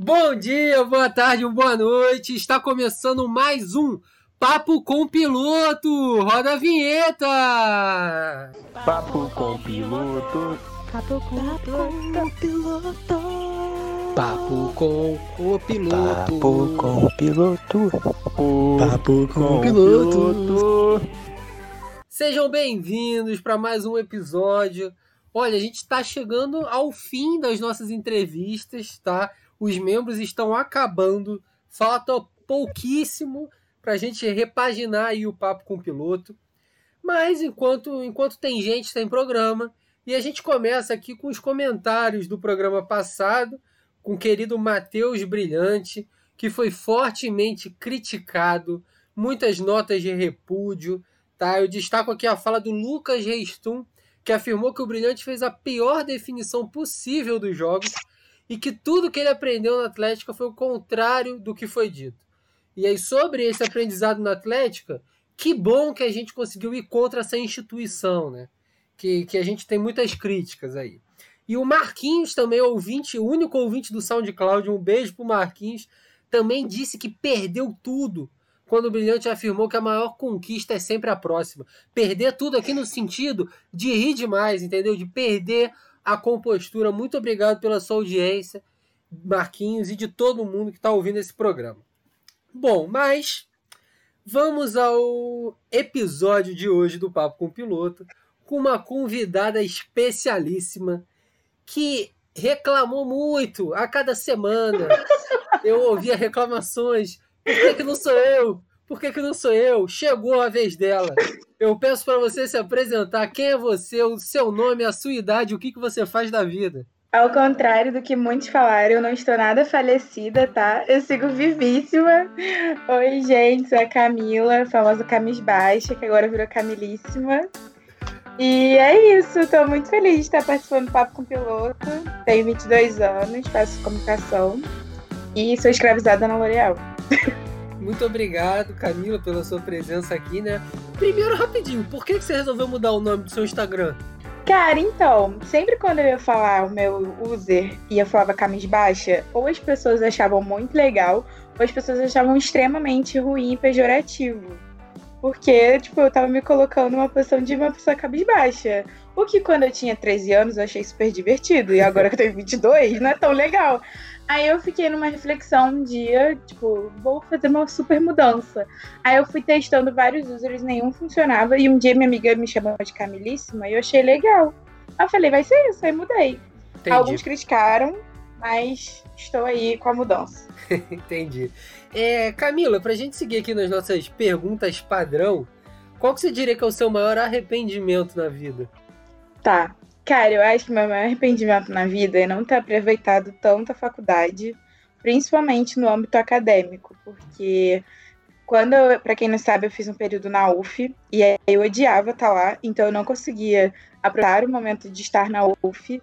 Bom dia, boa tarde, boa noite. Está começando mais um Papo com Piloto. Roda a vinheta. Papo com Piloto. Papo com o piloto. Papo com o piloto. Papo com o piloto. Papo com o piloto. Sejam bem-vindos para mais um episódio. Olha, a gente está chegando ao fim das nossas entrevistas, tá? Os membros estão acabando. Falta pouquíssimo para a gente repaginar aí o papo com o piloto. Mas enquanto, enquanto tem gente, tem programa. E a gente começa aqui com os comentários do programa passado, com o querido Matheus Brilhante, que foi fortemente criticado, muitas notas de repúdio. Tá? Eu destaco aqui a fala do Lucas Reistum, que afirmou que o Brilhante fez a pior definição possível dos jogos e que tudo que ele aprendeu na Atlética foi o contrário do que foi dito. E aí, sobre esse aprendizado na Atlética, que bom que a gente conseguiu ir contra essa instituição, né? Que, que a gente tem muitas críticas aí. E o Marquinhos, também ouvinte, único ouvinte do SoundCloud, um beijo pro Marquinhos, também disse que perdeu tudo quando o Brilhante afirmou que a maior conquista é sempre a próxima. Perder tudo aqui no sentido de rir demais, entendeu? De perder a compostura. Muito obrigado pela sua audiência, Marquinhos, e de todo mundo que está ouvindo esse programa. Bom, mas vamos ao episódio de hoje do Papo com o Piloto, com uma convidada especialíssima que reclamou muito a cada semana. Eu ouvia reclamações por que, que não sou eu? Por que, que não sou eu? Chegou a vez dela. Eu peço para você se apresentar. Quem é você? O seu nome, a sua idade, o que, que você faz da vida? Ao contrário do que muitos falaram, eu não estou nada falecida, tá? Eu sigo vivíssima. Oi, gente, sou a Camila, famosa Camis Baixa, que agora virou Camilíssima. E é isso, estou muito feliz de estar participando do Papo com Piloto. Tenho 22 anos, faço comunicação e sou escravizada na L'Oréal. Muito obrigado, Camila, pela sua presença aqui, né? Primeiro, rapidinho, por que você resolveu mudar o nome do seu Instagram? Cara, então, sempre quando eu ia falar o meu user e eu falava camis baixa, ou as pessoas achavam muito legal, ou as pessoas achavam extremamente ruim e pejorativo. Porque, tipo, eu tava me colocando numa posição de uma pessoa cabisbaixa. O que quando eu tinha 13 anos eu achei super divertido. E agora que eu tenho 22, não é tão legal. Aí eu fiquei numa reflexão um dia, tipo, vou fazer uma super mudança. Aí eu fui testando vários users, nenhum funcionava. E um dia minha amiga me chamou de Camilíssima e eu achei legal. Aí eu falei, vai ser isso, aí mudei. Entendi. Alguns criticaram, mas estou aí com a mudança. Entendi. É, Camila, pra gente seguir aqui nas nossas perguntas padrão, qual que você diria que é o seu maior arrependimento na vida? Tá. Cara, eu acho que meu maior arrependimento na vida é não ter aproveitado tanto a faculdade, principalmente no âmbito acadêmico, porque quando, para quem não sabe, eu fiz um período na UF e eu odiava estar lá, então eu não conseguia aproveitar o momento de estar na UF,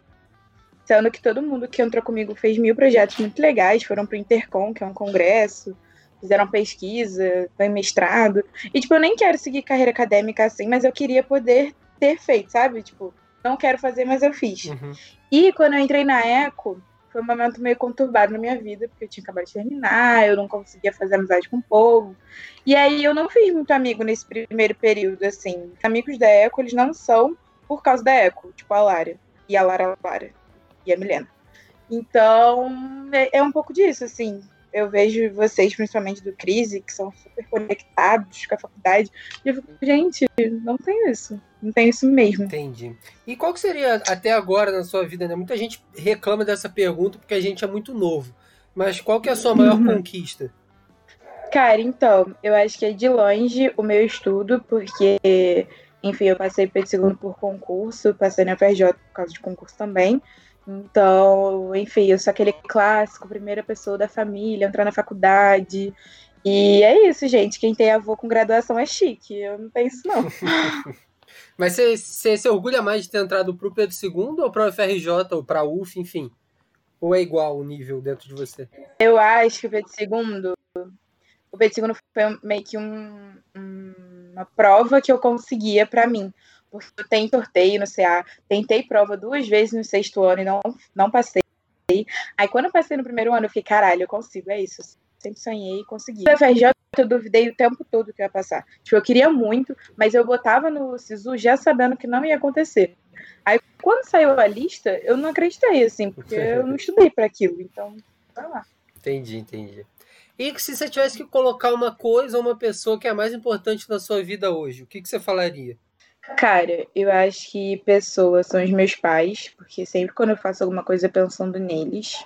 sendo que todo mundo que entrou comigo fez mil projetos muito legais, foram para o Intercom, que é um congresso, fizeram pesquisa, foi mestrado, e tipo, eu nem quero seguir carreira acadêmica assim, mas eu queria poder ter feito, sabe? Tipo, não quero fazer, mas eu fiz. Uhum. E quando eu entrei na Eco, foi um momento meio conturbado na minha vida, porque eu tinha acabado de terminar, eu não conseguia fazer amizade com o povo. E aí eu não fiz muito amigo nesse primeiro período, assim. Amigos da Eco, eles não são por causa da Eco, tipo a Lara, e a Lara Lara, e a Milena. Então, é, é um pouco disso, assim eu vejo vocês, principalmente do Crise, que são super conectados com a faculdade, e eu fico, gente, não tem isso. Não tem isso mesmo. Entendi. E qual que seria, até agora na sua vida, né? Muita gente reclama dessa pergunta porque a gente é muito novo. Mas qual que é a sua maior uhum. conquista? Cara, então, eu acho que é de longe o meu estudo, porque, enfim, eu passei pelo segundo por concurso, passei na FRJ por causa de concurso também. Então, enfim, eu sou aquele clássico, primeira pessoa da família, entrar na faculdade. E é isso, gente. Quem tem avô com graduação é chique. Eu não penso, não. Mas você, você se orgulha mais de ter entrado pro Pedro II ou para o FRJ ou para a UF, enfim? Ou é igual o nível dentro de você? Eu acho que o Pedro II. O Pedro II foi meio que um, uma prova que eu conseguia para mim porque eu tentei sorteio no CA, tentei prova duas vezes no sexto ano e não, não passei. Aí quando eu passei no primeiro ano, eu fiquei, caralho, eu consigo, é isso. Sempre sonhei e consegui. No FRJ, eu duvidei o tempo todo que ia passar. Tipo, eu queria muito, mas eu botava no SISU já sabendo que não ia acontecer. Aí quando saiu a lista, eu não acreditei, assim, porque eu não estudei para aquilo. Então, vai lá. Entendi, entendi. E se você tivesse que colocar uma coisa ou uma pessoa que é a mais importante na sua vida hoje, o que, que você falaria? Cara, eu acho que pessoas são os meus pais, porque sempre quando eu faço alguma coisa pensando neles.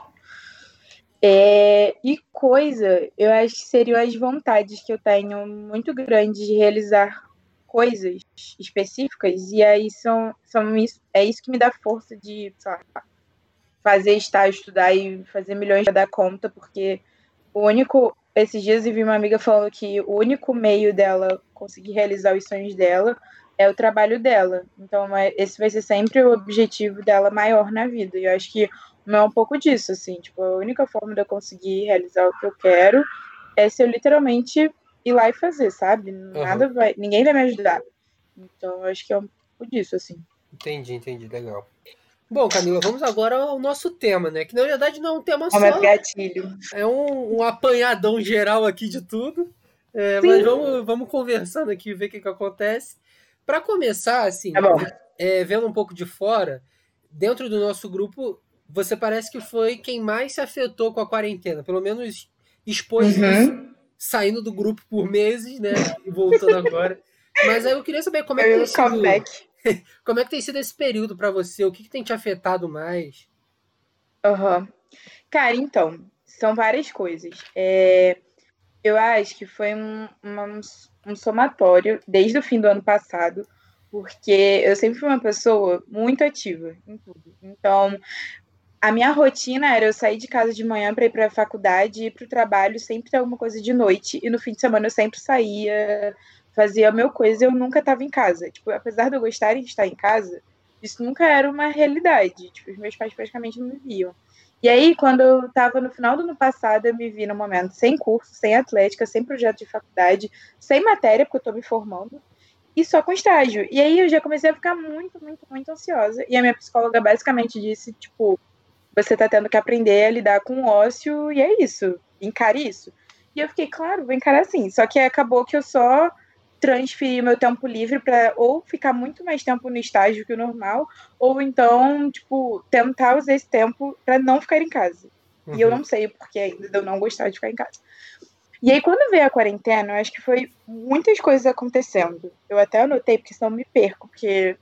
É, e coisa, eu acho que seriam as vontades que eu tenho muito grandes de realizar coisas específicas, e aí são, são isso, é isso que me dá força de lá, fazer estágio, estudar e fazer milhões para dar conta, porque o único. Esses dias eu vi uma amiga falando que o único meio dela conseguir realizar os sonhos dela é o trabalho dela. Então, é, esse vai ser sempre o objetivo dela maior na vida. E eu acho que o meu é um pouco disso, assim. Tipo, a única forma de eu conseguir realizar o que eu quero é se eu literalmente ir lá e fazer, sabe? Nada uhum. vai. Ninguém vai me ajudar. Então, eu acho que é um pouco disso, assim. Entendi, entendi. Legal. Bom, Camila, vamos agora ao nosso tema, né? Que na verdade não é um tema só. gatilho. É um, um apanhadão geral aqui de tudo. É, mas vamos, vamos conversando aqui, ver o que, que acontece. Para começar, assim, tá é, vendo um pouco de fora, dentro do nosso grupo, você parece que foi quem mais se afetou com a quarentena. Pelo menos expôs uhum. isso, saindo do grupo por meses, né? E voltando agora. Mas aí eu queria saber como é que tem sido. Como é que tem sido esse período para você? O que, que, tem te afetado mais? Uhum. Cara, então, são várias coisas. É, eu acho que foi um, um somatório desde o fim do ano passado, porque eu sempre fui uma pessoa muito ativa em tudo. Então, a minha rotina era eu sair de casa de manhã para ir para a faculdade, ir para o trabalho, sempre ter alguma coisa de noite, e no fim de semana eu sempre saía fazia a meu coisa eu nunca estava em casa. Tipo, apesar de eu gostar de estar em casa, isso nunca era uma realidade. Tipo, os meus pais praticamente não me viam. E aí, quando eu estava no final do ano passado, eu me vi no momento sem curso, sem atlética, sem projeto de faculdade, sem matéria, porque eu estou me formando, e só com estágio. E aí eu já comecei a ficar muito, muito, muito ansiosa. E a minha psicóloga basicamente disse, tipo, você está tendo que aprender a lidar com o ócio, e é isso, encare isso. E eu fiquei, claro, vou encarar assim. Só que acabou que eu só transferir meu tempo livre para ou ficar muito mais tempo no estágio que o normal, ou então, tipo, tentar usar esse tempo para não ficar em casa. Uhum. E eu uhum. não sei porque ainda eu não gostar de ficar em casa. E aí, quando veio a quarentena, eu acho que foi muitas coisas acontecendo. Eu até anotei, porque senão eu me perco, porque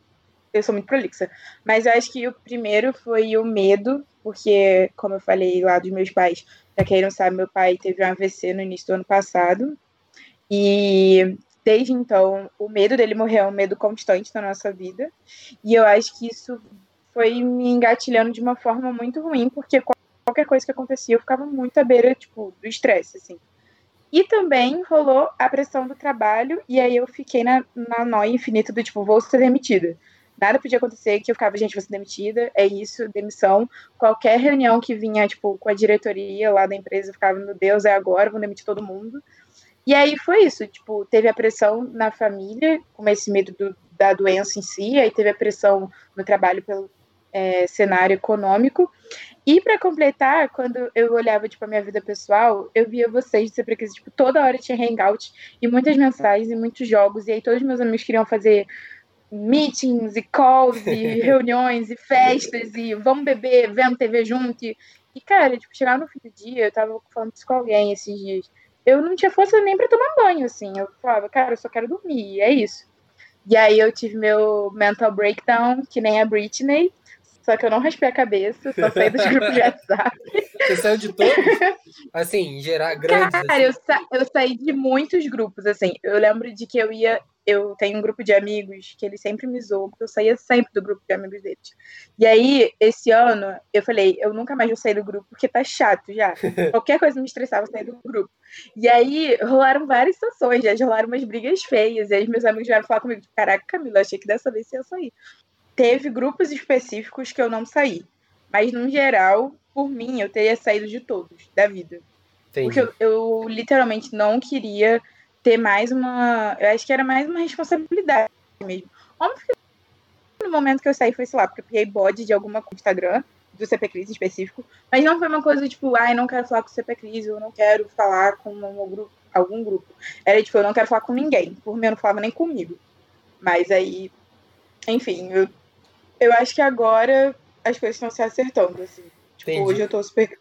eu sou muito prolixa. Mas eu acho que o primeiro foi o medo, porque, como eu falei lá dos meus pais, pra quem não sabe, meu pai teve um AVC no início do ano passado. E desde então, o medo dele morrer é um medo constante na nossa vida. E eu acho que isso foi me engatilhando de uma forma muito ruim, porque qualquer coisa que acontecia, eu ficava muito à beira, tipo, do estresse, assim. E também rolou a pressão do trabalho, e aí eu fiquei na, na noia infinita do tipo, vou ser demitida. Nada podia acontecer que eu ficava, gente, vou ser demitida, é isso, demissão. Qualquer reunião que vinha, tipo, com a diretoria lá da empresa, eu ficava, meu Deus, é agora, vou demitir todo mundo. E aí foi isso, tipo, teve a pressão na família, com esse medo do, da doença em si, aí teve a pressão no trabalho pelo é, cenário econômico. E para completar, quando eu olhava tipo a minha vida pessoal, eu via vocês de porque tipo toda hora tinha hangout e muitas mensagens e muitos jogos e aí todos meus amigos queriam fazer meetings e calls e reuniões e festas e vamos beber, vendo TV junto. E, e cara, tipo, chegar no fim do dia, eu tava falando isso com alguém esses dias eu não tinha força nem para tomar banho, assim. Eu falava, cara, eu só quero dormir, é isso. E aí eu tive meu mental breakdown, que nem a Britney, só que eu não raspei a cabeça, só saí dos grupos de WhatsApp. Você saiu de todos? Assim, em geral, grandes? Cara, assim. eu, sa eu saí de muitos grupos, assim. Eu lembro de que eu ia eu tenho um grupo de amigos que ele sempre me zoam, porque eu saía sempre do grupo de amigos deles. E aí, esse ano, eu falei, eu nunca mais vou sair do grupo, porque tá chato já. Qualquer coisa me estressava sair do grupo. E aí, rolaram várias situações, já rolaram umas brigas feias, e aí meus amigos vieram falar comigo, caraca, Camila, achei que dessa vez você ia sair. Teve grupos específicos que eu não saí, mas no geral, por mim, eu teria saído de todos, da vida. Entendi. Porque eu, eu literalmente não queria ter mais uma. Eu acho que era mais uma responsabilidade mesmo. Óbvio que no momento que eu saí foi, sei lá, porque eu peguei bode de alguma Instagram, do CP Cris em específico, mas não foi uma coisa tipo, ai, ah, não quero falar com o CP Cris, eu não quero falar com grupo, algum grupo. Era tipo, eu não quero falar com ninguém. Por mim, eu não falava nem comigo. Mas aí, enfim, eu, eu acho que agora as coisas estão se acertando, assim. Tipo, Entendi. hoje eu tô super,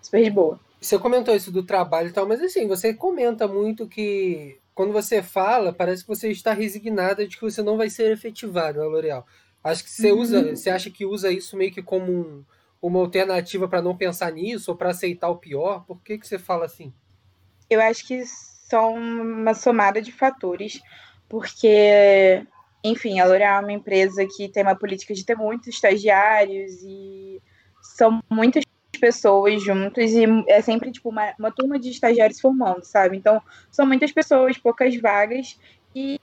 super de boa. Você comentou isso do trabalho e tal, mas assim, você comenta muito que quando você fala, parece que você está resignada de que você não vai ser efetivado na L'Oréal. Acho que você uhum. usa, você acha que usa isso meio que como um, uma alternativa para não pensar nisso ou para aceitar o pior? Por que que você fala assim? Eu acho que são uma somada de fatores, porque, enfim, a L'Oréal é uma empresa que tem uma política de ter muitos estagiários e são muitas pessoas juntas e é sempre tipo uma, uma turma de estagiários formando, sabe? Então, são muitas pessoas, poucas vagas e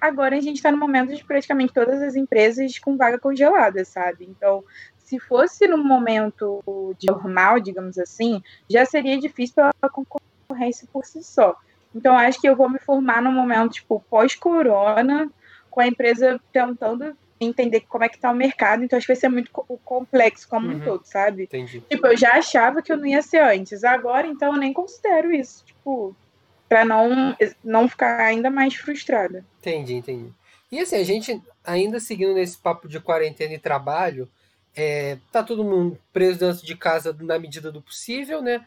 agora a gente está no momento de praticamente todas as empresas com vaga congelada, sabe? Então, se fosse no momento normal, digamos assim, já seria difícil pela concorrência por si só. Então, acho que eu vou me formar no momento, tipo, pós-corona, com a empresa tentando entender como é que tá o mercado, então acho que vai ser muito complexo como uhum. um todo, sabe? Entendi. Tipo, eu já achava que eu não ia ser antes, agora então eu nem considero isso, tipo, para não, não ficar ainda mais frustrada. Entendi, entendi. E assim, a gente ainda seguindo nesse papo de quarentena e trabalho, é, tá todo mundo preso dentro de casa na medida do possível, né?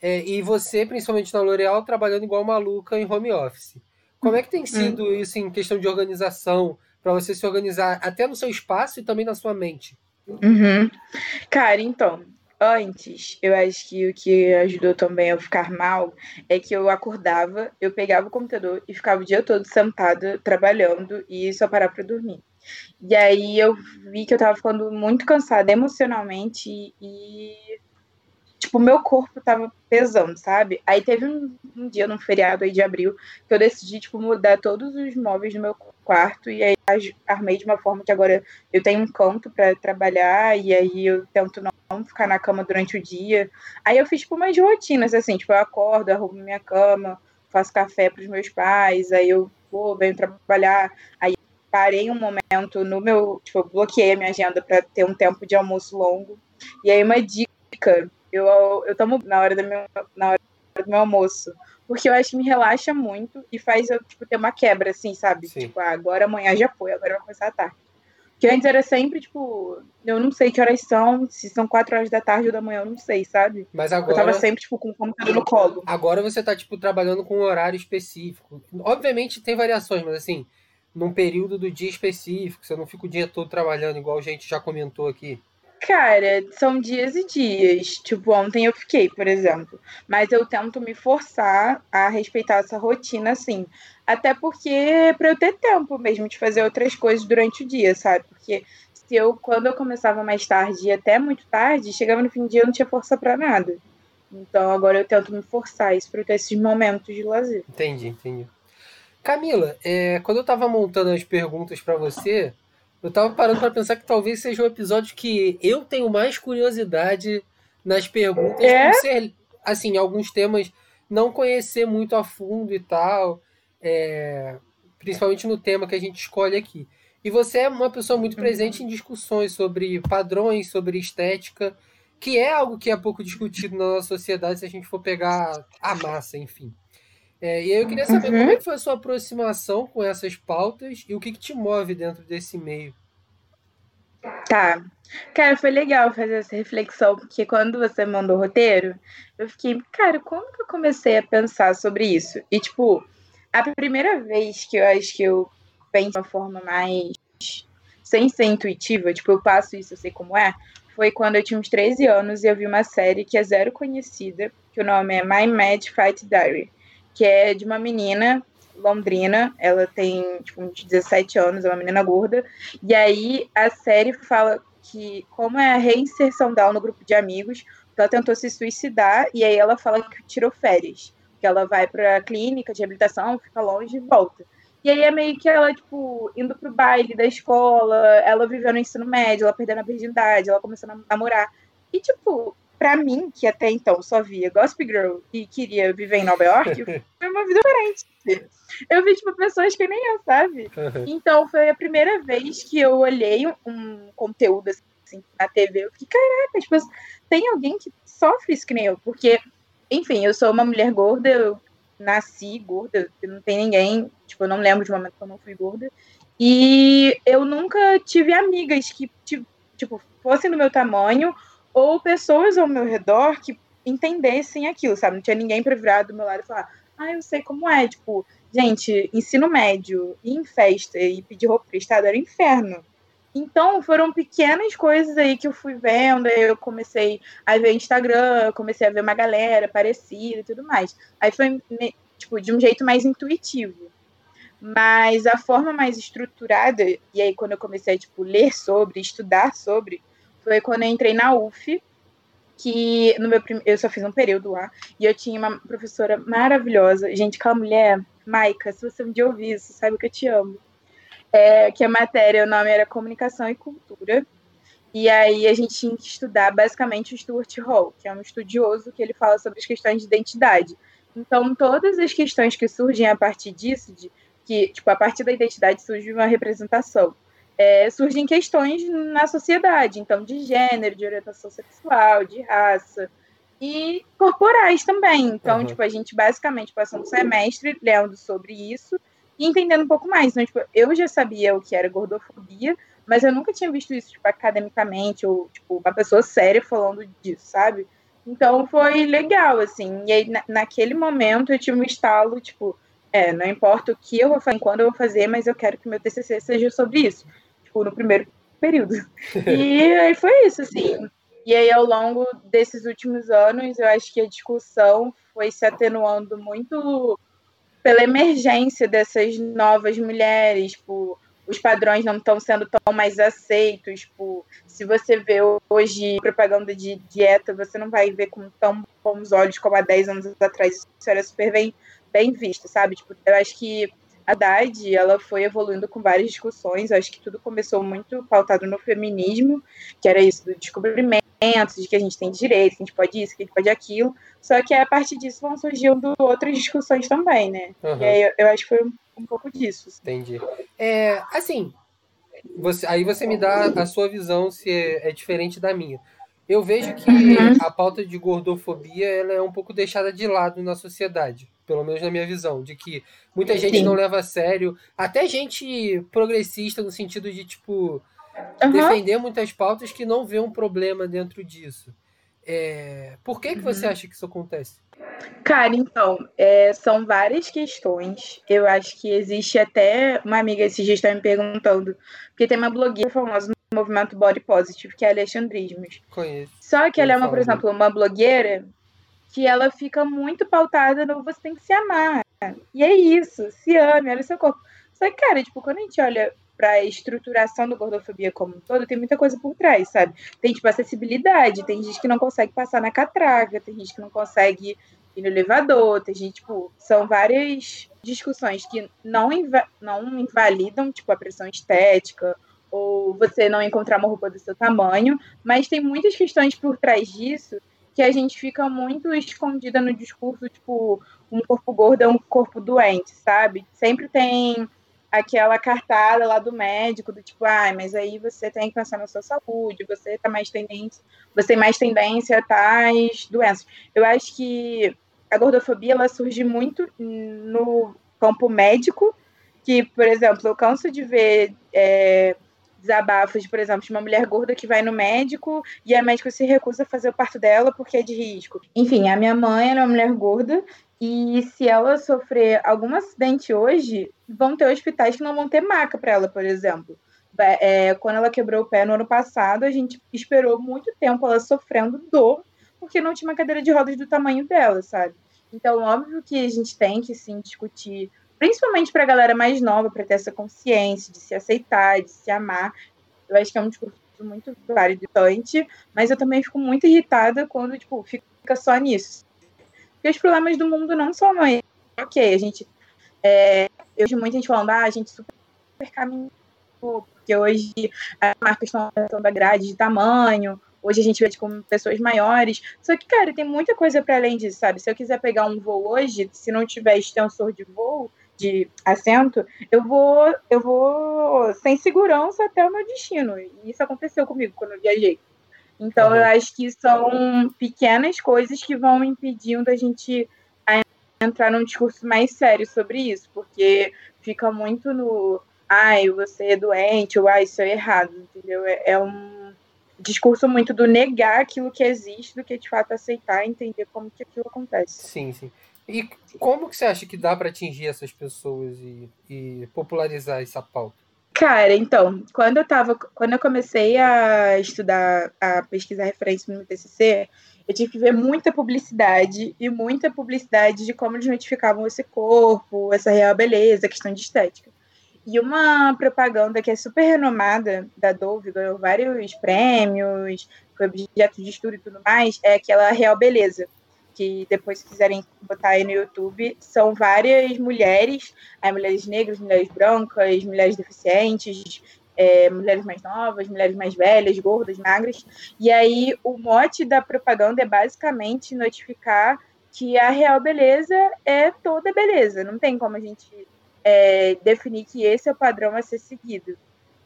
É, e você, principalmente na L'Oréal, trabalhando igual maluca em home office. Como é que tem sido hum. isso em questão de organização, para você se organizar até no seu espaço e também na sua mente? Uhum. Cara, então, Antes, eu acho que o que ajudou também a ficar mal é que eu acordava, eu pegava o computador e ficava o dia todo sentada, trabalhando e só parava para dormir. E aí eu vi que eu tava ficando muito cansada emocionalmente e tipo, meu corpo tava pesando, sabe? Aí teve um, um, dia, num feriado aí de abril, que eu decidi, tipo, mudar todos os móveis do meu quarto e aí armei de uma forma que agora eu tenho um canto para trabalhar e aí eu tento não ficar na cama durante o dia. Aí eu fiz, tipo, umas rotinas, assim, tipo, eu acordo, arrumo minha cama, faço café para os meus pais, aí eu vou, venho trabalhar, aí parei um momento no meu, tipo, bloqueei a minha agenda para ter um tempo de almoço longo. E aí uma dica eu, eu tomo na hora, do meu, na hora do meu almoço. Porque eu acho que me relaxa muito e faz eu, tipo, ter uma quebra, assim, sabe? Sim. Tipo, ah, agora amanhã já foi, agora vai começar a tarde. Que antes era sempre, tipo, eu não sei que horas são, se são quatro horas da tarde ou da manhã, eu não sei, sabe? Mas agora. Eu tava sempre, tipo, com o computador no colo. Agora você tá, tipo, trabalhando com um horário específico. Obviamente tem variações, mas assim, num período do dia específico, você não fica o dia todo trabalhando, igual a gente já comentou aqui. Cara, são dias e dias. Tipo, ontem eu fiquei, por exemplo. Mas eu tento me forçar a respeitar essa rotina, assim. Até porque para eu ter tempo mesmo de fazer outras coisas durante o dia, sabe? Porque se eu, quando eu começava mais tarde e até muito tarde, chegava no fim do dia eu não tinha força para nada. Então agora eu tento me forçar isso para ter esses momentos de lazer. Entendi, entendi. Camila, é, quando eu tava montando as perguntas para você, eu tava parando para pensar que talvez seja o um episódio que eu tenho mais curiosidade nas perguntas, é? por ser, assim, alguns temas não conhecer muito a fundo e tal, é, principalmente no tema que a gente escolhe aqui. E você é uma pessoa muito presente em discussões sobre padrões, sobre estética, que é algo que é pouco discutido na nossa sociedade se a gente for pegar a massa, enfim. É, e aí eu queria saber uhum. como é que foi a sua aproximação com essas pautas e o que, que te move dentro desse meio. Tá. Cara, foi legal fazer essa reflexão, porque quando você mandou o roteiro, eu fiquei, cara, como que eu comecei a pensar sobre isso? E, tipo, a primeira vez que eu acho que eu penso de uma forma mais sem ser intuitiva, tipo, eu passo isso, eu sei como é, foi quando eu tinha uns 13 anos e eu vi uma série que é zero conhecida, que o nome é My Mad Fight Diary que é de uma menina londrina, ela tem tipo, uns 17 anos, é uma menina gorda, e aí a série fala que como é a reinserção dela no grupo de amigos, ela tentou se suicidar e aí ela fala que tirou férias, que ela vai para clínica de reabilitação, fica longe e volta. E aí é meio que ela, tipo, indo pro baile da escola, ela vivendo no ensino médio, ela perdendo a virgindade, ela começando a namorar. E, tipo, para mim, que até então só via Gossip Girl e queria viver em Nova York, foi uma vida diferente. Eu vi, tipo, pessoas que nem eu, sabe? Então, foi a primeira vez que eu olhei um conteúdo, assim, na TV. Eu fiquei, caraca, tipo, tem alguém que sofre isso que nem eu. Porque, enfim, eu sou uma mulher gorda, eu nasci gorda, não tem ninguém, tipo, eu não lembro de um momento que eu não fui gorda. E eu nunca tive amigas que, tipo, fossem do meu tamanho ou pessoas ao meu redor que entendessem aquilo, sabe? Não tinha ninguém pra virar do meu lado e falar, ah, eu sei como é, tipo, gente, ensino médio, ir em festa e pedir roupa prestada era inferno. Então, foram pequenas coisas aí que eu fui vendo, aí eu comecei a ver Instagram, comecei a ver uma galera parecida e tudo mais. Aí foi, tipo, de um jeito mais intuitivo. Mas a forma mais estruturada, e aí quando eu comecei a, tipo, ler sobre, estudar sobre, foi quando eu entrei na UF, que no meu prim... eu só fiz um período lá, e eu tinha uma professora maravilhosa. Gente, aquela mulher, Maica, se você um dia ouvir isso, sabe que eu te amo é, que a matéria, o nome era Comunicação e Cultura. E aí a gente tinha que estudar basicamente o Stuart Hall, que é um estudioso que ele fala sobre as questões de identidade. Então, todas as questões que surgem a partir disso, de que, tipo, a partir da identidade surge uma representação, é, surgem questões na sociedade, então, de gênero, de orientação sexual, de raça, e corporais também. Então, uhum. tipo, a gente basicamente passou um semestre lendo sobre isso, e entendendo um pouco mais. Então, tipo, eu já sabia o que era gordofobia, mas eu nunca tinha visto isso, tipo, academicamente, ou, tipo, uma pessoa séria falando disso, sabe? Então, foi legal, assim. E aí, na, naquele momento, eu tive um estalo, tipo, é, não importa o que eu vou fazer, quando eu vou fazer, mas eu quero que meu TCC seja sobre isso. Tipo, no primeiro período. e aí foi isso, assim. E aí, ao longo desses últimos anos, eu acho que a discussão foi se atenuando muito pela emergência dessas novas mulheres, por os padrões não estão sendo tão mais aceitos. Por, se você vê hoje propaganda de dieta, você não vai ver com tão bons olhos como há 10 anos atrás. Isso era super bem, bem visto, sabe? Tipo, eu acho que Haddad, ela foi evoluindo com várias discussões. Eu acho que tudo começou muito pautado no feminismo, que era isso do descobrimento, de que a gente tem direito, que a gente pode isso, que a gente pode aquilo. Só que a partir disso vão surgindo outras discussões também, né? Uhum. E aí eu, eu, acho que foi um, um pouco disso. Entendi. É, assim, você, aí você me dá a sua visão se é, é diferente da minha. Eu vejo que uhum. a pauta de gordofobia ela é um pouco deixada de lado na sociedade, pelo menos na minha visão, de que muita gente Sim. não leva a sério, até gente progressista no sentido de tipo uhum. defender muitas pautas que não vê um problema dentro disso. É... Por que, que você uhum. acha que isso acontece? Cara, então, é, são várias questões. Eu acho que existe até uma amiga esses dias está me perguntando, porque tem uma blogueira famosa no movimento Body Positive, que é a Alexandrismos. Conheço. Só que ela é uma, por exemplo, uma blogueira que ela fica muito pautada no você tem que se amar. E é isso, se ame, olha o seu corpo. Só que, cara, tipo, quando a gente olha para a estruturação do gordofobia como um todo, tem muita coisa por trás, sabe? Tem, tipo, acessibilidade, tem gente que não consegue passar na catraca, tem gente que não consegue ir no elevador, tem gente, tipo, são várias discussões que não, não invalidam, tipo, a pressão estética, ou você não encontrar uma roupa do seu tamanho, mas tem muitas questões por trás disso que a gente fica muito escondida no discurso, tipo, um corpo gordo é um corpo doente, sabe? Sempre tem aquela cartada lá do médico, do tipo, ah, mas aí você tem que pensar na sua saúde, você tá mais tendência, você tem mais tendência a tais doenças. Eu acho que a gordofobia ela surge muito no campo médico, que, por exemplo, eu canso de ver é, desabafos, por exemplo, de uma mulher gorda que vai no médico e a médica se recusa a fazer o parto dela porque é de risco. Enfim, a minha mãe era uma mulher gorda e se ela sofrer algum acidente hoje, vão ter hospitais que não vão ter maca para ela, por exemplo. É, quando ela quebrou o pé no ano passado, a gente esperou muito tempo ela sofrendo dor, porque não tinha uma cadeira de rodas do tamanho dela, sabe? Então, óbvio que a gente tem que sim discutir, principalmente para a galera mais nova, para ter essa consciência de se aceitar, de se amar. Eu acho que é um discurso muito válido, mas eu também fico muito irritada quando tipo fica só nisso, porque os problemas do mundo não são mais. Ok, a gente. É, eu vejo muita gente falando, ah, a gente super caminhou, porque hoje as marcas estão da grade de tamanho, hoje a gente vê como pessoas maiores. Só que, cara, tem muita coisa para além disso, sabe? Se eu quiser pegar um voo hoje, se não tiver extensor de voo, de assento, eu vou, eu vou sem segurança até o meu destino. E isso aconteceu comigo quando eu viajei. Então, uhum. eu acho que são pequenas coisas que vão impedindo a gente a entrar num discurso mais sério sobre isso, porque fica muito no ai, você é doente, ou ai, isso é errado, entendeu? É, é um discurso muito do negar aquilo que existe do que de fato aceitar e entender como que aquilo acontece. Sim, sim. E como que você acha que dá para atingir essas pessoas e, e, popularizar essa pauta? Cara, então, quando eu tava, quando eu comecei a estudar, a pesquisar referência no TCC, eu tive que ver muita publicidade e muita publicidade de como eles notificavam esse corpo, essa real beleza, questão de estética. E uma propaganda que é super renomada da Dove, ganhou vários prêmios, foi objeto de estudo e tudo mais, é aquela Real Beleza. Que depois, se quiserem botar aí no YouTube, são várias mulheres, aí mulheres negras, mulheres brancas, mulheres deficientes, é, mulheres mais novas, mulheres mais velhas, gordas, magras. E aí o mote da propaganda é basicamente notificar que a real beleza é toda beleza. Não tem como a gente é, definir que esse é o padrão a ser seguido.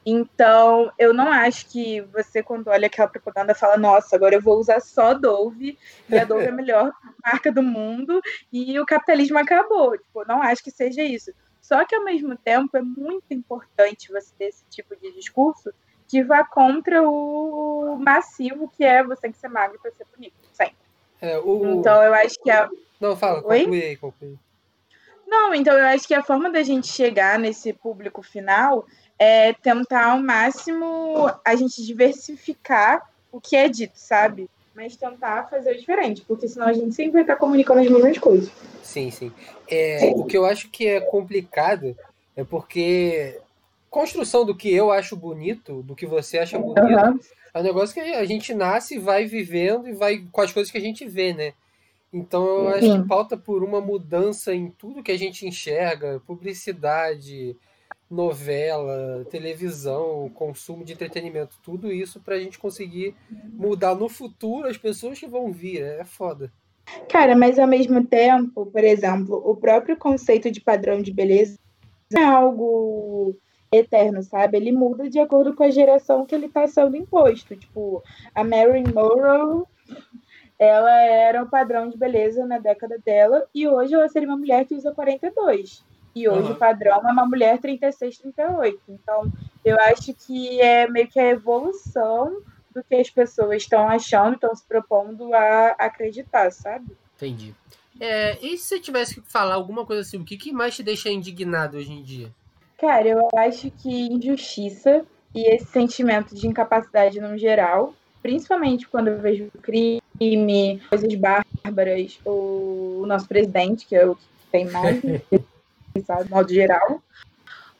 Então, eu não acho que você, quando olha aquela propaganda, fala: Nossa, agora eu vou usar só Dove, e a Dove é a melhor marca do mundo, e o capitalismo acabou. Tipo, não acho que seja isso. Só que, ao mesmo tempo, é muito importante você ter esse tipo de discurso que vá contra o massivo que é você tem que ser magro para ser bonito, sempre. É, o... Então, eu acho que a. Não, fala, conclui aí, conclui. Não, então eu acho que a forma da gente chegar nesse público final é tentar ao máximo a gente diversificar o que é dito, sabe? Mas tentar fazer diferente, porque senão a gente sempre vai estar comunicando as mesmas coisas. Sim, sim. É, o que eu acho que é complicado é porque construção do que eu acho bonito, do que você acha bonito, uhum. é um negócio que a gente nasce, vai vivendo e vai com as coisas que a gente vê, né? Então eu acho que pauta por uma mudança em tudo que a gente enxerga, publicidade, novela, televisão, consumo de entretenimento, tudo isso para a gente conseguir mudar no futuro as pessoas que vão vir. É foda. Cara, mas ao mesmo tempo, por exemplo, o próprio conceito de padrão de beleza é algo eterno, sabe? Ele muda de acordo com a geração que ele está sendo imposto. Tipo, a Marilyn Monroe ela era o padrão de beleza na década dela e hoje ela seria uma mulher que usa 42. E hoje uhum. o padrão é uma mulher 36, 38. Então, eu acho que é meio que a evolução do que as pessoas estão achando, estão se propondo a acreditar, sabe? Entendi. É, e se você tivesse que falar alguma coisa assim, o que, que mais te deixa indignado hoje em dia? Cara, eu acho que injustiça e esse sentimento de incapacidade no geral, principalmente quando eu vejo crime, coisas bárbaras, o nosso presidente, que é o que tem mais, sabe, de modo geral,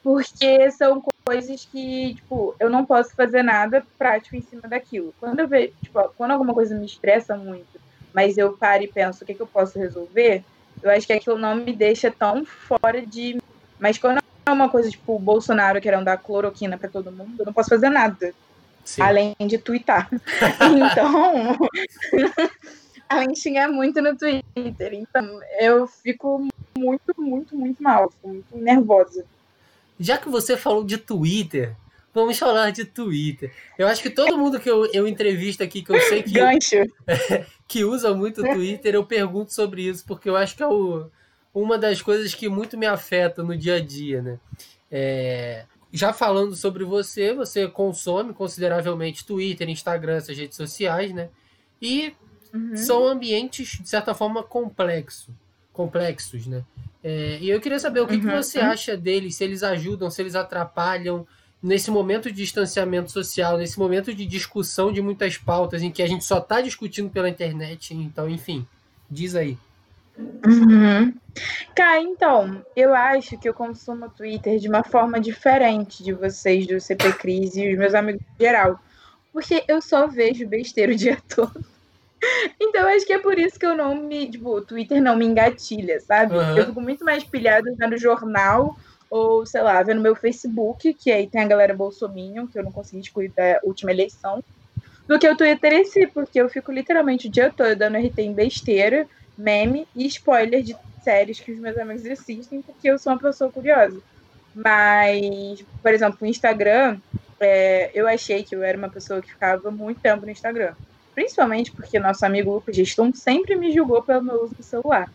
porque são coisas que, tipo, eu não posso fazer nada prático em cima daquilo. Quando eu vejo, tipo, quando alguma coisa me estressa muito, mas eu paro e penso o que, que eu posso resolver, eu acho que aquilo não me deixa tão fora de. Mas quando é uma coisa tipo o Bolsonaro querendo dar cloroquina para todo mundo, eu não posso fazer nada. Sim. além de twittar. então, além de xingar muito no Twitter. Então, eu fico muito, muito, muito mal, fico muito nervosa. Já que você falou de Twitter, vamos falar de Twitter. Eu acho que todo mundo que eu, eu entrevisto aqui, que eu sei que, que usa muito o Twitter, eu pergunto sobre isso, porque eu acho que é o, uma das coisas que muito me afeta no dia a dia, né? É, já falando sobre você, você consome consideravelmente Twitter, Instagram, essas redes sociais, né? E uhum. são ambientes, de certa forma, complexo, complexos, né? É, e eu queria saber o que, uhum. que você acha deles, se eles ajudam, se eles atrapalham nesse momento de distanciamento social, nesse momento de discussão de muitas pautas em que a gente só está discutindo pela internet. Então, enfim, diz aí. Uhum. Cara, então, eu acho que eu consumo Twitter de uma forma diferente de vocês do CP Cris e os meus amigos em geral. Porque eu só vejo besteira o dia todo. Então, acho que é por isso que eu não me. Tipo, o Twitter não me engatilha, sabe? Uhum. Eu fico muito mais pilhada vendo jornal ou, sei lá, vendo meu Facebook, que aí tem a galera Bolsominion, que eu não consegui excluir da última eleição, do que o Twitter em si, porque eu fico literalmente o dia todo dando RT em besteira meme e spoiler de séries que os meus amigos assistem, porque eu sou uma pessoa curiosa. Mas, por exemplo, o Instagram, é, eu achei que eu era uma pessoa que ficava muito tempo no Instagram. Principalmente porque nosso amigo Lucas Geston sempre me julgou pelo meu uso do celular.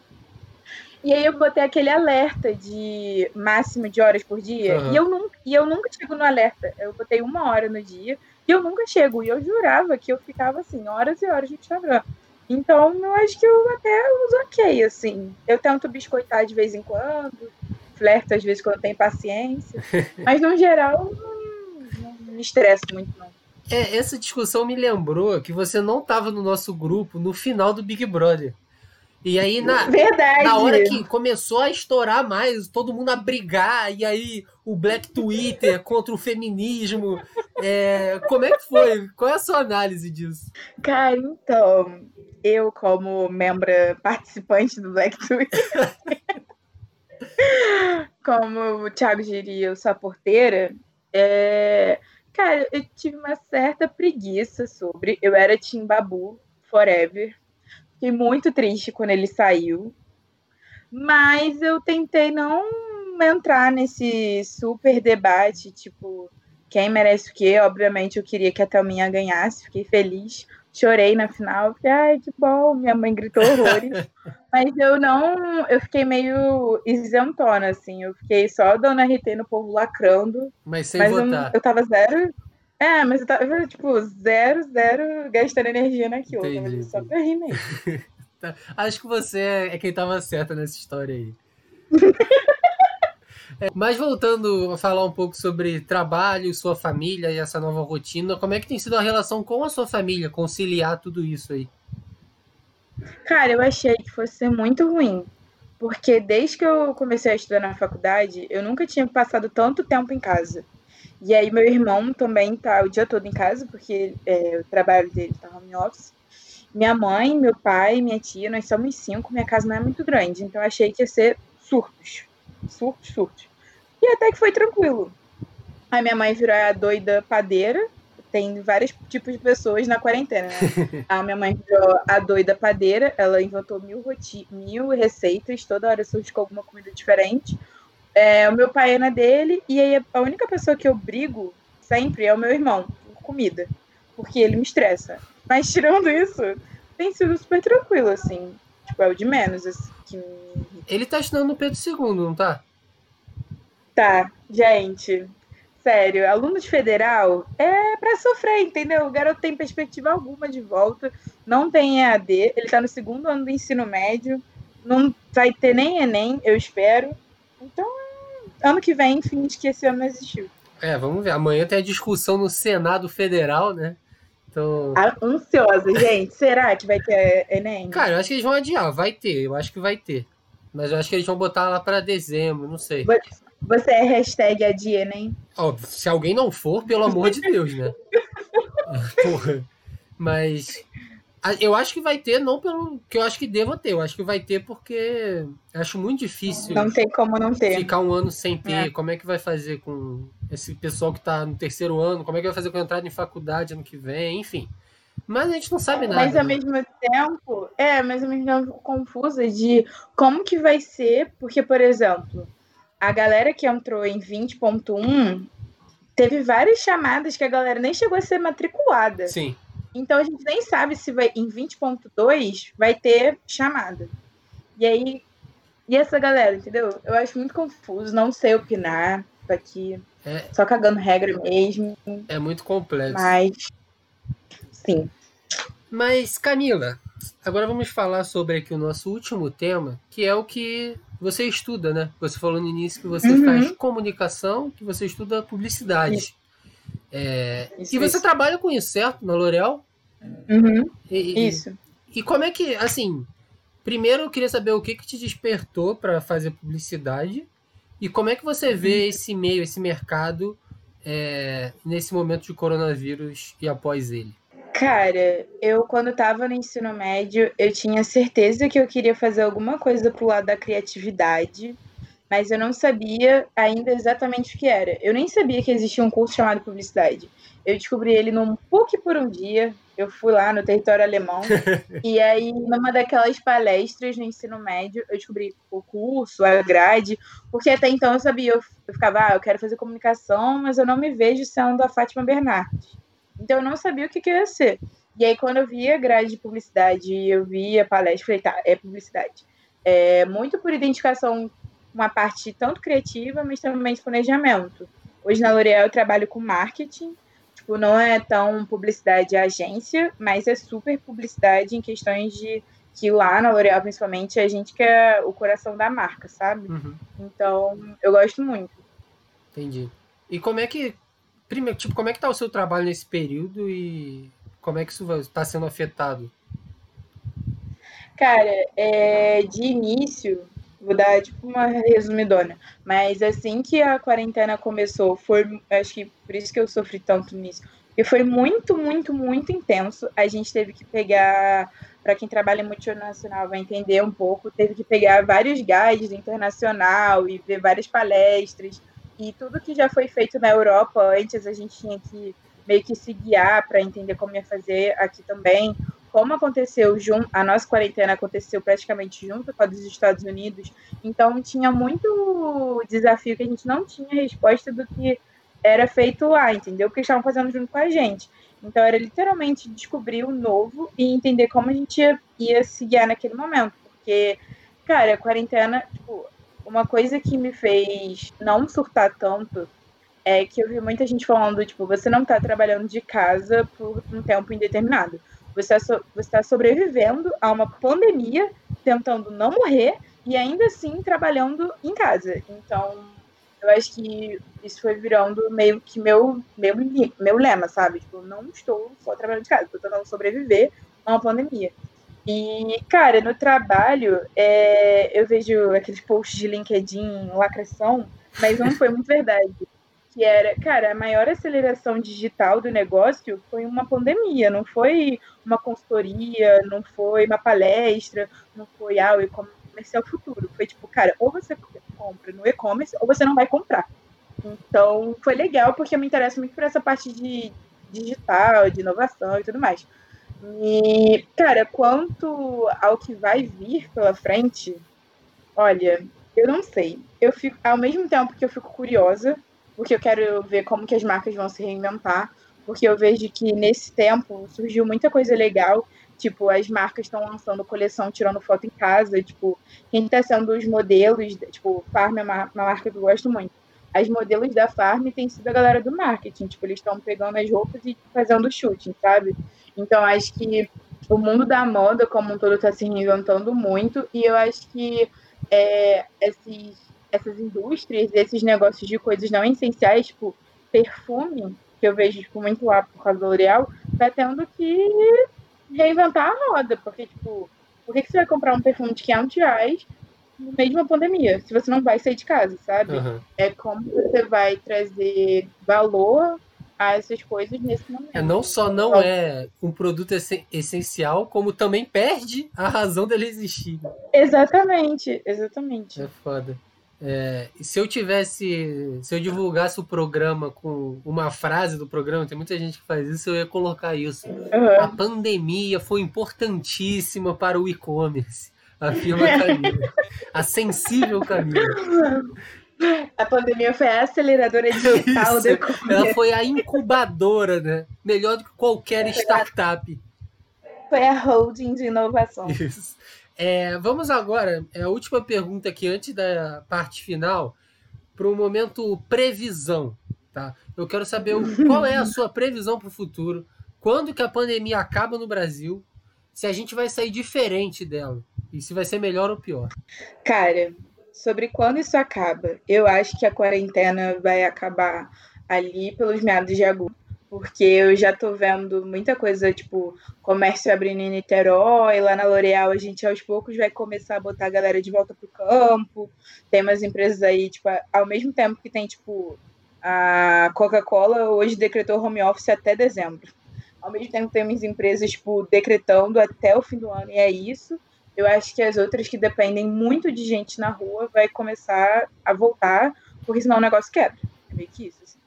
E aí eu botei aquele alerta de máximo de horas por dia. Uhum. E, eu nunca, e eu nunca chego no alerta. Eu botei uma hora no dia e eu nunca chego. E eu jurava que eu ficava assim, horas e horas no Instagram. Então eu acho que eu até uso ok, assim. Eu tento biscoitar de vez em quando, flerto às vezes quando tem paciência. Mas no geral não, não me estresso muito, não. É, essa discussão me lembrou que você não estava no nosso grupo no final do Big Brother. E aí, na, Verdade. na hora que começou a estourar mais, todo mundo a brigar, e aí o Black Twitter contra o feminismo. É, como é que foi? Qual é a sua análise disso? Cara, então, eu, como membro participante do Black Twitter, como o Thiago diria, eu sou a porteira, é... cara, eu tive uma certa preguiça sobre. Eu era Tim Babu Forever Fiquei muito triste quando ele saiu. Mas eu tentei não entrar nesse super debate, tipo, quem merece o quê? Obviamente eu queria que a Thelminha ganhasse, fiquei feliz. Chorei na final, fiquei, ai, que bom, minha mãe gritou horrores. Mas eu não, eu fiquei meio isentona, assim, eu fiquei só dando RT no povo lacrando. Mas sem mas votar. Eu, eu tava zero, é, mas eu tava, tipo, zero, zero gastando energia naquilo. Entendi. Só pra rir mesmo. Tá. Acho que você é quem tava certa nessa história aí. é, mas voltando a falar um pouco sobre trabalho, sua família e essa nova rotina, como é que tem sido a relação com a sua família, conciliar tudo isso aí? Cara, eu achei que fosse ser muito ruim. Porque desde que eu comecei a estudar na faculdade, eu nunca tinha passado tanto tempo em casa. E aí meu irmão também tá o dia todo em casa, porque é, o trabalho dele tá home office. Minha mãe, meu pai, minha tia, nós somos cinco, minha casa não é muito grande, então achei que ia ser surtos. Surtos, surtos. E até que foi tranquilo. A minha mãe virou a doida padeira. Tem vários tipos de pessoas na quarentena, né? A minha mãe virou a doida padeira. Ela inventou mil, roti mil receitas. Toda hora surge com alguma comida diferente. É, o meu pai é na dele, e aí a única pessoa que eu brigo sempre é o meu irmão, por comida. Porque ele me estressa. Mas tirando isso, tem sido super tranquilo, assim. Tipo, é o de menos, assim, que me... Ele tá estudando no Pedro II, não tá? Tá, gente. Sério, aluno de federal é para sofrer, entendeu? O garoto tem perspectiva alguma de volta, não tem EAD, ele tá no segundo ano do ensino médio, não vai ter nem Enem, eu espero. Então ano que vem finge que esse ano não existiu. É, vamos ver. Amanhã tem a discussão no Senado Federal, né? Então... Ansiosa, gente. Será que vai ter Enem? Cara, eu acho que eles vão adiar. Vai ter, eu acho que vai ter. Mas eu acho que eles vão botar lá para dezembro, não sei. Você é hashtag adia Enem? Óbvio, se alguém não for, pelo amor de Deus, né? Porra. Mas eu acho que vai ter, não pelo que eu acho que deva ter. Eu acho que vai ter porque acho muito difícil. Não tem como não ter. Ficar um ano sem ter. É. Como é que vai fazer com esse pessoal que está no terceiro ano? Como é que vai fazer com a entrada em faculdade ano que vem? Enfim. Mas a gente não sabe nada. Mas ao né? mesmo tempo, é, mas ao mesmo tempo confusa de como que vai ser, porque, por exemplo, a galera que entrou em 20.1 teve várias chamadas que a galera nem chegou a ser matriculada. Sim. Então a gente nem sabe se vai em 20.2 vai ter chamada. E aí, e essa galera, entendeu? Eu acho muito confuso, não sei opinar aqui. É, só cagando regra mesmo. É muito complexo. Mas sim. Mas Camila, agora vamos falar sobre aqui o nosso último tema, que é o que você estuda, né? Você falou no início que você uhum. faz comunicação, que você estuda publicidade. É, isso, e você isso. trabalha com isso, certo? Na L'Oréal? Uhum. isso. E, e, como é que, assim, primeiro eu queria saber o que, que te despertou para fazer publicidade e como é que você vê uhum. esse meio, esse mercado é, nesse momento de coronavírus e após ele? Cara, eu quando estava no ensino médio, eu tinha certeza que eu queria fazer alguma coisa pro lado da criatividade mas eu não sabia ainda exatamente o que era. Eu nem sabia que existia um curso chamado publicidade. Eu descobri ele num PUC por um dia. Eu fui lá no território alemão. e aí, numa daquelas palestras no ensino médio, eu descobri o curso, a grade, porque até então eu sabia, eu, eu ficava, ah, eu quero fazer comunicação, mas eu não me vejo sendo a Fátima Bernardes. Então eu não sabia o que, que ia ser. E aí, quando eu via a grade de publicidade, eu via a palestra, falei, tá, é publicidade. É muito por identificação, uma parte tanto criativa, mas também de planejamento. Hoje na L'Oréal eu trabalho com marketing, tipo, não é tão publicidade agência, mas é super publicidade em questões de que lá na L'Oréal, principalmente, a gente quer o coração da marca, sabe? Uhum. Então, eu gosto muito. Entendi. E como é que. Primeiro, tipo, como é que tá o seu trabalho nesse período e como é que isso está sendo afetado? Cara, é, de início, vou dar tipo uma resumidona, mas assim que a quarentena começou, foi, acho que por isso que eu sofri tanto nisso, porque foi muito, muito, muito intenso. A gente teve que pegar, para quem trabalha multinacional vai entender um pouco, teve que pegar vários guides internacional e ver várias palestras, e tudo que já foi feito na Europa antes, a gente tinha que meio que se guiar para entender como ia fazer aqui também. Como aconteceu junto, a nossa quarentena aconteceu praticamente junto com a dos Estados Unidos, então tinha muito desafio que a gente não tinha resposta do que era feito lá, entendeu? Porque estavam fazendo junto com a gente. Então era literalmente descobrir o novo e entender como a gente ia, ia se guiar naquele momento. Porque, cara, a quarentena, tipo, uma coisa que me fez não surtar tanto é que eu vi muita gente falando, tipo, você não está trabalhando de casa por um tempo indeterminado. Você está tá sobrevivendo a uma pandemia, tentando não morrer e ainda assim trabalhando em casa. Então, eu acho que isso foi virando meio que meu, meu, meu lema, sabe? Tipo, não estou só trabalhando de casa, estou tentando sobreviver a uma pandemia. E, cara, no trabalho, é, eu vejo aqueles posts de LinkedIn, lacração, mas não foi muito verdade que era, cara, a maior aceleração digital do negócio foi uma pandemia, não foi uma consultoria, não foi uma palestra, não foi ah, o e-commerce é o futuro. Foi tipo, cara, ou você compra no e-commerce ou você não vai comprar. Então, foi legal porque eu me interesso muito por essa parte de digital, de inovação e tudo mais. E, cara, quanto ao que vai vir pela frente, olha, eu não sei. Eu fico, ao mesmo tempo que eu fico curiosa, porque eu quero ver como que as marcas vão se reinventar, porque eu vejo que nesse tempo surgiu muita coisa legal, tipo, as marcas estão lançando coleção tirando foto em casa, tipo, quem está sendo os modelos, tipo, Farm é uma, uma marca que eu gosto muito. As modelos da Farm têm sido a galera do marketing, tipo, eles estão pegando as roupas e fazendo shooting, sabe? Então, acho que o mundo da moda como um todo está se reinventando muito, e eu acho que é, esses essas indústrias, esses negócios de coisas não essenciais, tipo perfume, que eu vejo tipo, muito lá por causa do L'Oreal, tá tendo que reinventar a roda, porque, tipo, por que, que você vai comprar um perfume de 500 reais no meio de uma pandemia, se você não vai sair de casa, sabe? Uhum. É como você vai trazer valor a essas coisas nesse momento. É, não só não então, é um produto essencial, como também perde a razão dele existir. Exatamente, exatamente. É foda. É, se eu tivesse, se eu divulgasse o programa com uma frase do programa, tem muita gente que faz isso, eu ia colocar isso. Uhum. A pandemia foi importantíssima para o e-commerce, afirma Camila. a sensível Camila. A pandemia foi a aceleradora digital do e-commerce. Ela foi a incubadora, né? Melhor do que qualquer startup. Foi a holding de inovação. Isso. É, vamos agora, é a última pergunta aqui antes da parte final, para o momento previsão. Tá? Eu quero saber qual é a sua previsão para o futuro, quando que a pandemia acaba no Brasil, se a gente vai sair diferente dela e se vai ser melhor ou pior. Cara, sobre quando isso acaba, eu acho que a quarentena vai acabar ali pelos meados de agosto porque eu já tô vendo muita coisa, tipo, comércio abrindo em Niterói, lá na L'Oréal a gente aos poucos vai começar a botar a galera de volta pro campo. Tem umas empresas aí, tipo, ao mesmo tempo que tem, tipo, a Coca-Cola hoje decretou home office até dezembro. Ao mesmo tempo tem umas empresas, tipo, decretando até o fim do ano, e é isso. Eu acho que as outras que dependem muito de gente na rua vai começar a voltar, porque senão o negócio quebra. É meio que isso, assim.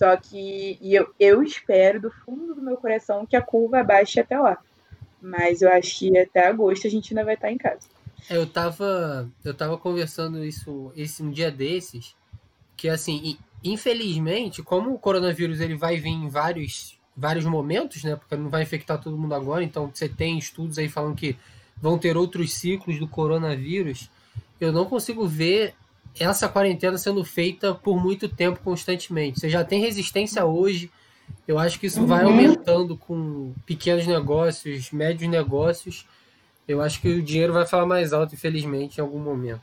Só que eu, eu espero do fundo do meu coração que a curva baixe até lá. Mas eu acho que até agosto a gente ainda vai estar em casa. É, eu tava, eu tava conversando isso esse um dia desses, que assim, infelizmente, como o coronavírus ele vai vir em vários, vários momentos, né? Porque não vai infectar todo mundo agora, então você tem estudos aí falando que vão ter outros ciclos do coronavírus. Eu não consigo ver essa quarentena sendo feita por muito tempo constantemente. Você já tem resistência hoje. Eu acho que isso vai uhum. aumentando com pequenos negócios, médios negócios. Eu acho que o dinheiro vai falar mais alto, infelizmente, em algum momento.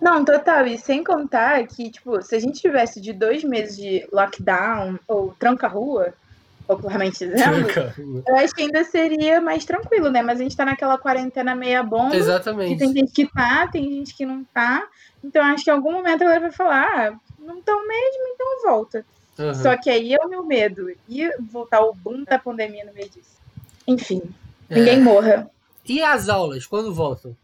Não, total. E sem contar que, tipo, se a gente tivesse de dois meses de lockdown ou tranca-rua, popularmente dizendo, eu acho que ainda seria mais tranquilo, né? Mas a gente tá naquela quarentena meia bomba. Exatamente. tem gente que tá, tem gente que não tá. Então acho que em algum momento ela vai falar, ah, não tão mesmo, então volta. Uhum. Só que aí é o meu medo. E voltar o boom da pandemia no meio disso. Enfim, é. ninguém morra. E as aulas, quando voltam?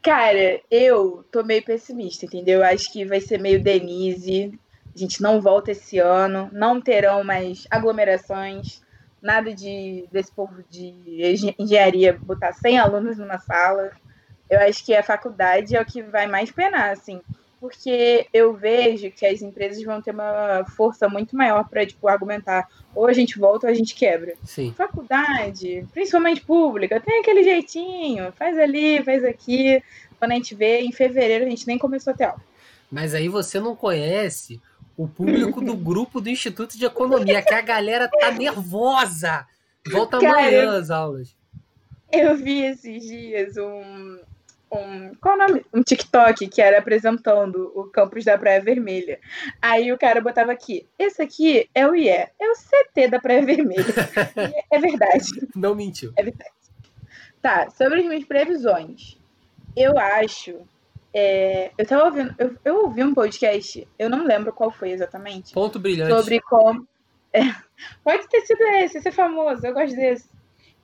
Cara, eu tô meio pessimista, entendeu? Acho que vai ser meio Denise. A gente não volta esse ano, não terão mais aglomerações, nada de desse povo de engenharia botar 100 alunos numa sala. Eu acho que a faculdade é o que vai mais penar, assim porque eu vejo que as empresas vão ter uma força muito maior para tipo, argumentar ou a gente volta ou a gente quebra. Sim. Faculdade, principalmente pública, tem aquele jeitinho, faz ali, faz aqui. Quando a gente vê, em fevereiro a gente nem começou a ter aula. Mas aí você não conhece o público do grupo do Instituto de Economia, que a galera tá nervosa. Volta Cara, amanhã as aulas. Eu vi esses dias um, um, qual o nome? Um TikTok que era apresentando o campus da Praia Vermelha. Aí o cara botava aqui: esse aqui é o IE, é o CT da Praia Vermelha. é verdade. Não mentiu. É verdade. Tá, sobre as minhas previsões. Eu acho. É, eu tava ouvindo. Eu, eu ouvi um podcast, eu não lembro qual foi exatamente. Ponto brilhante. Sobre como. É, pode ter sido esse, esse é famoso, eu gosto desse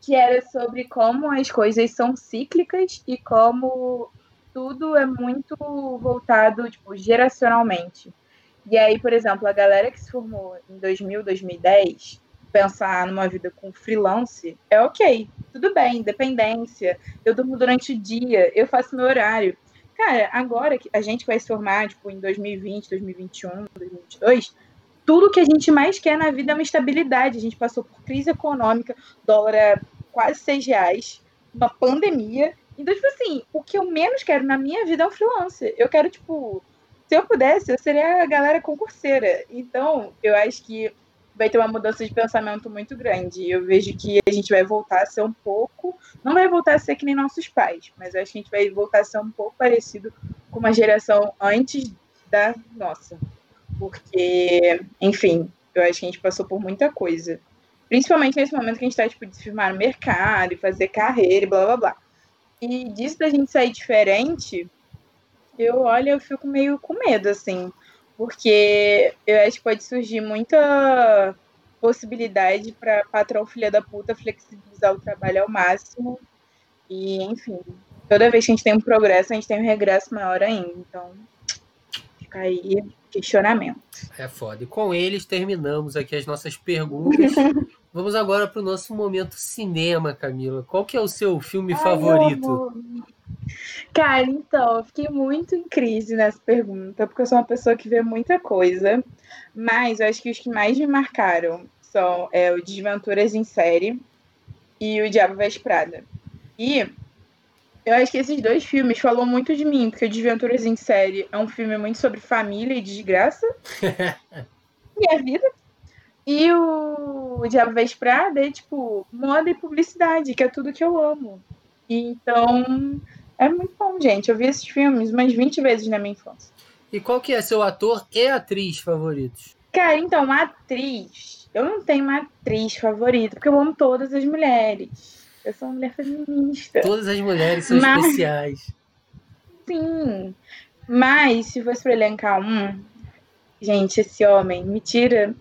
que era sobre como as coisas são cíclicas e como tudo é muito voltado, tipo, geracionalmente. E aí, por exemplo, a galera que se formou em 2000, 2010, pensar numa vida com freelance é ok, tudo bem, independência, eu durmo durante o dia, eu faço meu horário. Cara, agora que a gente vai se formar, tipo, em 2020, 2021, 2022, tudo que a gente mais quer na vida é uma estabilidade. A gente passou por crise econômica, dólar é quase seis reais, uma pandemia. Então, tipo assim, o que eu menos quero na minha vida é um freelancer. Eu quero, tipo, se eu pudesse, eu seria a galera concurseira. Então, eu acho que vai ter uma mudança de pensamento muito grande. Eu vejo que a gente vai voltar a ser um pouco. Não vai voltar a ser que nem nossos pais, mas acho que a gente vai voltar a ser um pouco parecido com uma geração antes da nossa. Porque, enfim, eu acho que a gente passou por muita coisa. Principalmente nesse momento que a gente está tipo, de firmar no mercado e fazer carreira e blá blá blá. E disso da gente sair diferente, eu olho, eu fico meio com medo, assim. Porque eu acho que pode surgir muita possibilidade para patrão filha da puta flexibilizar o trabalho ao máximo. E, enfim, toda vez que a gente tem um progresso, a gente tem um regresso maior ainda. Então, fica aí questionamento. É foda. E com eles terminamos aqui as nossas perguntas. Vamos agora para o nosso momento cinema, Camila. Qual que é o seu filme Ai, favorito? Cara, então, eu fiquei muito em crise nessa pergunta, porque eu sou uma pessoa que vê muita coisa, mas eu acho que os que mais me marcaram são é, o Desventuras em Série e o Diabo Veste Prada. E eu acho que esses dois filmes falam muito de mim, porque o Desventuras em Série é um filme muito sobre família e desgraça. e a vida. E o Diabo Veste Prada é, tipo, moda e publicidade, que é tudo que eu amo. Então, é muito bom, gente. Eu vi esses filmes umas 20 vezes na minha infância. E qual que é seu ator e atriz favoritos? Cara, então, atriz... Eu não tenho uma atriz favorita, porque eu amo todas as mulheres. Eu sou uma mulher feminista. Todas as mulheres são Mas... especiais. Sim. Mas, se fosse para elencar um... Gente, esse homem me tira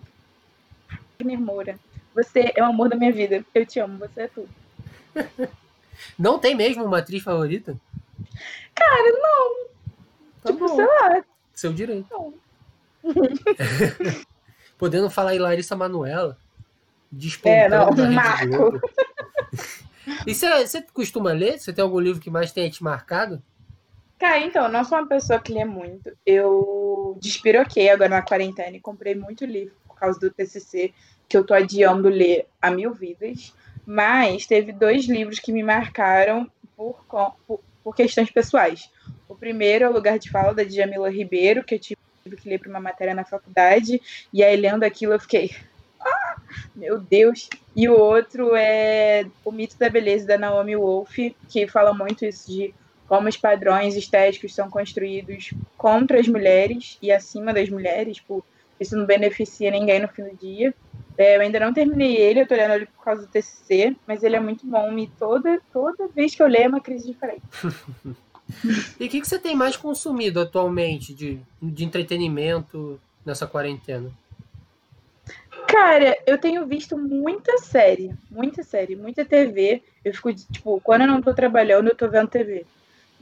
Wagner Moura. Você é o amor da minha vida. Eu te amo, você é tudo. Não tem mesmo uma atriz favorita? Cara, não. Tá tipo, bom. sei lá. Seu direito. Não. podendo falar em Larissa Manuela. É, não, Marco. e você, você costuma ler? Você tem algum livro que mais tenha te marcado? Cara, então, eu não sou uma pessoa que lê muito. Eu despiroquei agora na quarentena e comprei muito livro por causa do TCC, que eu tô adiando ler a mil vidas. Mas teve dois livros que me marcaram por, por, por questões pessoais. O primeiro é O Lugar de Fala, da Djamila Ribeiro, que eu tive que ler para uma matéria na faculdade. E aí, lendo aquilo, eu fiquei. Ah, meu Deus! E o outro é O Mito da Beleza, da Naomi Wolf, que fala muito isso de como os padrões estéticos são construídos contra as mulheres e acima das mulheres, tipo, isso não beneficia ninguém no fim do dia. É, eu ainda não terminei ele, eu tô lendo ele por causa do TCC, mas ele é muito bom e toda, toda vez que eu leio é uma crise diferente. e o que, que você tem mais consumido atualmente de, de entretenimento nessa quarentena? Cara, eu tenho visto muita série, muita série, muita TV. Eu fico, tipo, quando eu não tô trabalhando, eu tô vendo TV.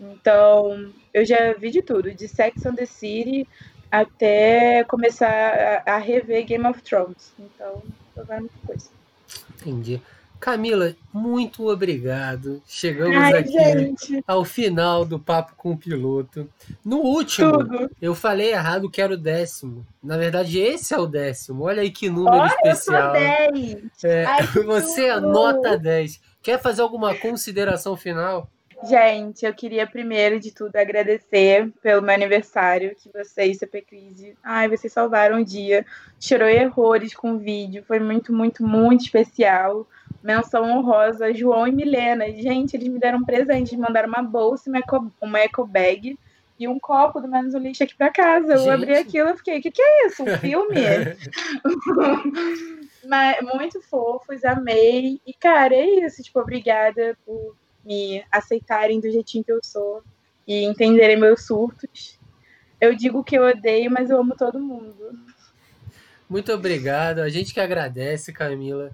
Então, eu já vi de tudo, de Sex and the City até começar a, a rever Game of Thrones. Então, tô vendo muita coisa. Entendi. Camila, muito obrigado. Chegamos Ai, aqui gente. ao final do Papo com o Piloto. No último, Tudo. eu falei errado que era o décimo. Na verdade, esse é o décimo. Olha aí que número Olha, especial. Eu 10. É, Ai, você anota 10. Quer fazer alguma consideração final? Gente, eu queria primeiro de tudo agradecer pelo meu aniversário, que vocês, CP Crise, ai, vocês salvaram o dia. Chorou horrores com o vídeo, foi muito, muito, muito especial. Menção honrosa, João e Milena. Gente, eles me deram um presente, eles mandaram uma bolsa, uma eco, uma eco bag e um copo do Menos o Lixo aqui para casa. Eu abri aquilo e fiquei, o que, que é isso? Um filme? Mas muito fofos, amei. E, cara, é isso. Tipo, obrigada por me aceitarem do jeitinho que eu sou e entenderem meus surtos. Eu digo que eu odeio, mas eu amo todo mundo. Muito obrigado. A gente que agradece, Camila.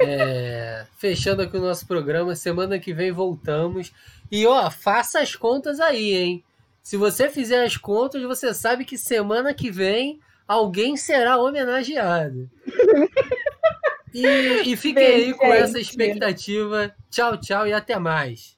É, fechando aqui o nosso programa. Semana que vem voltamos. E ó, faça as contas aí, hein? Se você fizer as contas, você sabe que semana que vem alguém será homenageado. E, e fiquem aí com essa expectativa. Tchau, tchau e até mais.